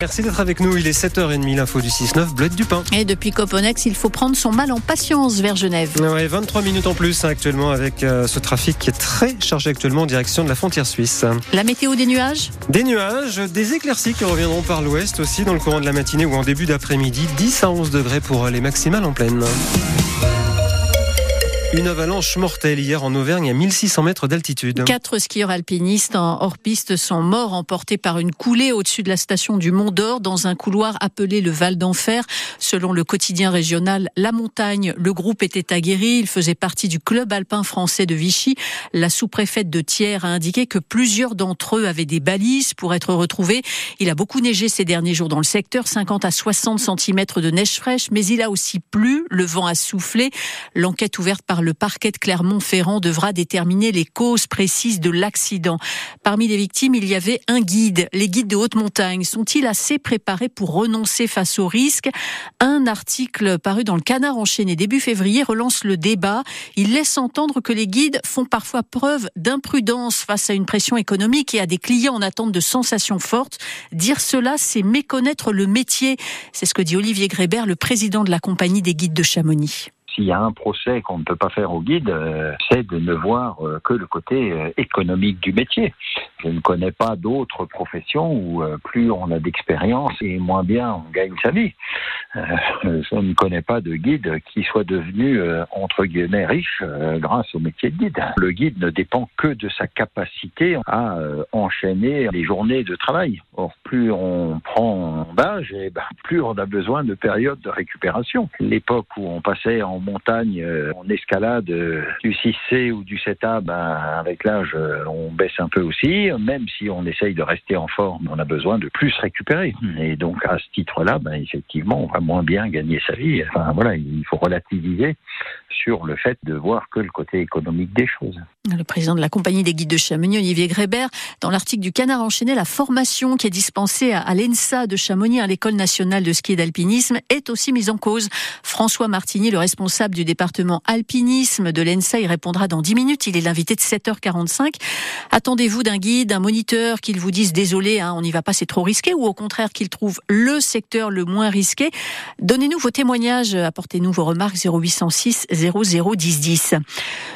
Merci d'être avec nous. Il est 7h30, l'info du 6-9, Bleuette du Pain. Et depuis Coponex, il faut prendre son mal en patience vers Genève. Ouais, 23 minutes en plus hein, actuellement avec euh, ce trafic qui est très chargé actuellement en direction de la frontière suisse. La météo des nuages Des nuages, des éclaircies qui reviendront par l'ouest aussi dans le courant de la matinée ou en début d'après-midi. 10 à 11 degrés pour les maximales en pleine. Une avalanche mortelle hier en Auvergne à 1600 mètres d'altitude. Quatre skieurs alpinistes en hors-piste sont morts emportés par une coulée au-dessus de la station du Mont d'Or dans un couloir appelé le Val d'Enfer. Selon le quotidien régional La Montagne, le groupe était aguerri. Il faisait partie du club alpin français de Vichy. La sous-préfète de Thiers a indiqué que plusieurs d'entre eux avaient des balises pour être retrouvés. Il a beaucoup neigé ces derniers jours dans le secteur, 50 à 60 cm de neige fraîche, mais il a aussi plu, le vent a soufflé. L'enquête ouverte par le parquet de Clermont-Ferrand devra déterminer les causes précises de l'accident. Parmi les victimes, il y avait un guide. Les guides de haute montagne sont-ils assez préparés pour renoncer face au risque? Un article paru dans le Canard enchaîné début février relance le débat. Il laisse entendre que les guides font parfois preuve d'imprudence face à une pression économique et à des clients en attente de sensations fortes. Dire cela, c'est méconnaître le métier. C'est ce que dit Olivier Grébert, le président de la compagnie des guides de Chamonix s'il y a un procès qu'on ne peut pas faire au guide, euh, c'est de ne voir euh, que le côté euh, économique du métier. Je ne connais pas d'autres professions où plus on a d'expérience et moins bien on gagne sa vie. je ne connais pas de guide qui soit devenu entre guillemets riche grâce au métier de guide. Le guide ne dépend que de sa capacité à enchaîner les journées de travail. Or, plus on prend d'âge, et ben, plus on a besoin de périodes de récupération. L'époque où on passait en montagne, euh, en escalade euh, du 6C ou du 7A, ben, avec l'âge, euh, on baisse un peu aussi. Même si on essaye de rester en forme, on a besoin de plus récupérer. Et donc, à ce titre-là, ben, effectivement, on va moins bien gagner sa vie. Enfin, voilà, il faut relativiser sur le fait de voir que le côté économique des choses. Le président de la compagnie des guides de Chamonix, Olivier Grébert, dans l'article du Canard enchaîné, la formation qui est dispensée à l'ENSA de Chamonix, à l'école nationale de ski et d'alpinisme, est aussi mise en cause. François Martini, le responsable du département alpinisme de l'ENSA, il répondra dans 10 minutes. Il est l'invité de 7h45. Attendez-vous d'un guide, d'un moniteur qu'il vous dise désolé, hein, on n'y va pas, c'est trop risqué, ou au contraire qu'il trouve le secteur le moins risqué. Donnez-nous vos témoignages, apportez-nous vos remarques 0806 00 10 10.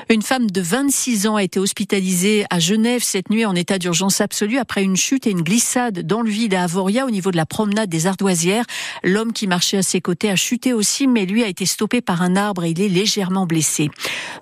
Une femme de 26 ans a été hospitalisée à Genève cette nuit en état d'urgence absolue après une chute et une glissade dans le vide à Avoria au niveau de la promenade des Ardoisières. L'homme qui marchait à ses côtés a chuté aussi, mais lui a été stoppé par un arbre et il est légèrement blessé.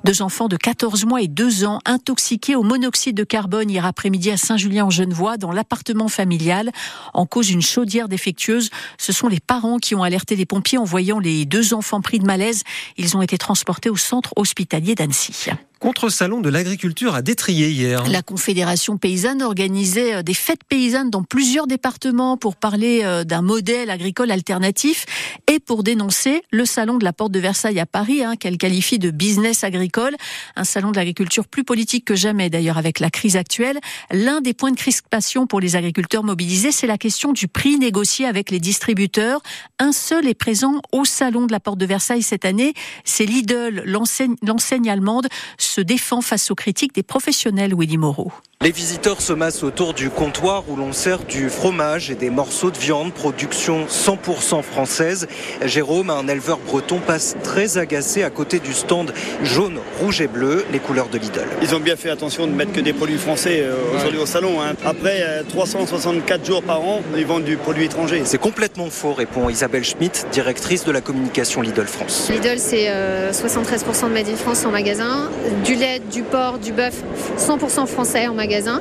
Deux enfants de 14 mois et 2 ans intoxiqués au monoxyde de carbone hier après-midi à Saint-Julien-en-Genevois dans l'appartement familial en cause d'une chaudière défectueuse. Ce sont les parents qui ont alerté les pompiers en voyant les deux enfants pris de malaise. Ils ont été transportés au centre hospitalier d'Annecy. Contre-salon de l'agriculture à Détrier hier. La Confédération paysanne organisait euh, des fêtes paysannes dans plusieurs départements pour parler euh, d'un modèle agricole alternatif et pour dénoncer le salon de la Porte de Versailles à Paris, hein, qu'elle qualifie de business agricole. Un salon de l'agriculture plus politique que jamais d'ailleurs avec la crise actuelle. L'un des points de crispation pour les agriculteurs mobilisés, c'est la question du prix négocié avec les distributeurs. Un seul est présent au salon de la Porte de Versailles cette année, c'est Lidl, l'enseigne allemande se défend face aux critiques des professionnels, Willy Moreau. Les visiteurs se massent autour du comptoir où l'on sert du fromage et des morceaux de viande, production 100% française. Jérôme, un éleveur breton, passe très agacé à côté du stand jaune, rouge et bleu, les couleurs de Lidl. Ils ont bien fait attention de mettre que des produits français euh, aujourd'hui au salon. Hein. Après 364 euh, jours par an, ils vendent du produit étranger. C'est complètement faux, répond Isabelle Schmitt, directrice de la communication Lidl France. Lidl, c'est 73% euh, de Made in France en magasin, du lait, du porc, du bœuf, 100% français en magasin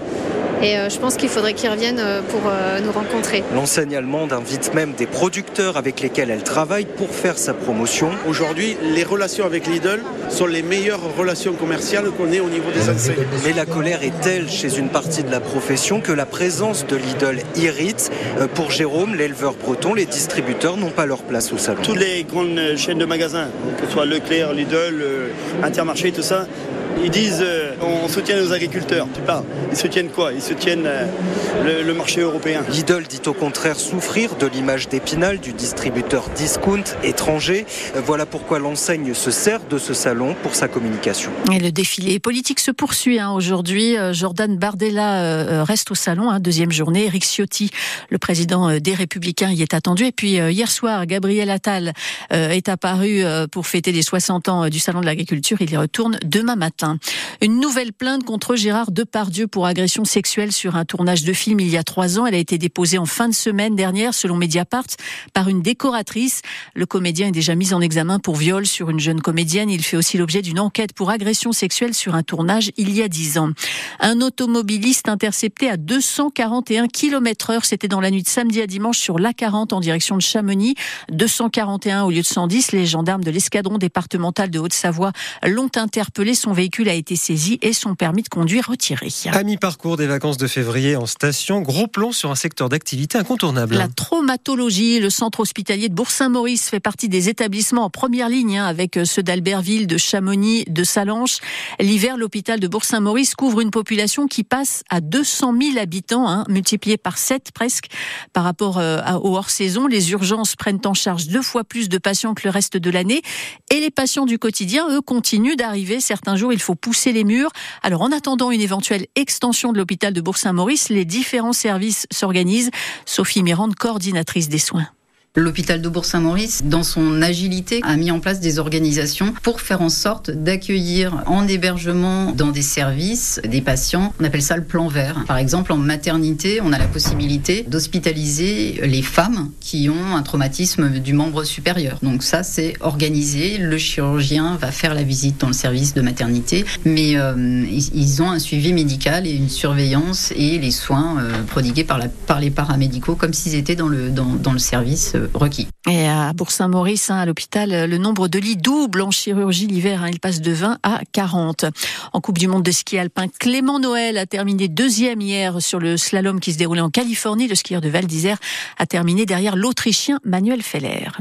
et euh, je pense qu'il faudrait qu'ils reviennent euh, pour euh, nous rencontrer. L'enseigne allemande invite même des producteurs avec lesquels elle travaille pour faire sa promotion. Aujourd'hui, les relations avec Lidl sont les meilleures relations commerciales qu'on ait au niveau des enseignes. Mais la colère est telle chez une partie de la profession que la présence de Lidl irrite. Pour Jérôme, l'éleveur breton, les distributeurs n'ont pas leur place au salon. Toutes les grandes chaînes de magasins, que ce soit Leclerc, Lidl, Intermarché, tout ça, Ils disent euh, on soutient nos agriculteurs. Tu parles. Ils soutiennent quoi? Ils soutiennent euh, le, le, marché européen. Lidl dit au contraire souffrir de l'image d'Épinal du distributeur discount étranger. Voilà pourquoi l'enseigne se sert de ce salon pour sa communication. Et le défilé politique se poursuit hein, aujourd'hui. Jordan Bardella reste au salon, hein, deuxième journée. Eric Ciotti, le président des Républicains, y est attendu. Et puis hier soir, Gabriel Attal est apparu pour fêter les 60 ans du salon de l'agriculture. Il y retourne demain matin. Une nouvelle plainte contre Gérard Depardieu pour agression sexuelle sur un tournage de film il y a trois ans. Elle a été déposée en fin de semaine dernière, selon Mediapart, par une décoratrice. Le comédien est déjà mis en examen pour viol sur une jeune comédienne. Il fait aussi l'objet d'une enquête pour agression sexuelle sur un tournage il y a dix ans. Un automobiliste intercepté à 241 km heure. C'était dans la nuit de samedi à dimanche sur l'A40 en direction de Chamonix. 241 au lieu de 110. Les gendarmes de l'escadron départemental de Haute-Savoie l'ont interpellé. Son véhicule a été saisi et son permis de conduire retiré. À mi-parcours des vacances de février en station, gros plan sur un secteur d'activité incontournable. La traumatologie, le centre hospitalier de Bourg-Saint-Maurice fait partie des établissements en première ligne hein, avec euh, ceux d'Albertville, de Chamonix, de Salanches. L'hiver, l'hôpital de Bourg-Saint-Maurice couvre une population qui passe à 200 000 habitants, hein, multiplié par 7 presque par rapport euh, au hors-saison. Les urgences prennent en charge deux fois plus de patients que le reste de l'année et les patients du quotidien, eux, continuent d'arriver. Certains jours, il faut pousser les murs. Alors, en attendant une éventuelle extension de l'hôpital de Bourg-Saint-Maurice, les différents services s'organisent. Sophie Mirande, coordinatrice des soins. L'hôpital de Bourg-Saint-Maurice, dans son agilité, a mis en place des organisations pour faire en sorte d'accueillir en hébergement dans des services des patients. On appelle ça le plan vert. Par exemple, en maternité, on a la possibilité d'hospitaliser les femmes qui ont un traumatisme du membre supérieur. Donc ça, c'est organisé. Le chirurgien va faire la visite dans le service de maternité, mais euh, ils ont un suivi médical et une surveillance et les soins euh, prodigués par, les paramédicaux comme s'ils étaient dans le service requis. Et à Bourg-Saint-Maurice, hein, à l'hôpital, le nombre de lits double en chirurgie l'hiver. Hein, il passe de 20 à 40. En Coupe du Monde de ski alpin, Clément Noël a terminé deuxième hier sur le slalom qui se déroulait en Californie. Le skieur de Val d'Isère a terminé derrière l'Autrichien Manuel Feller.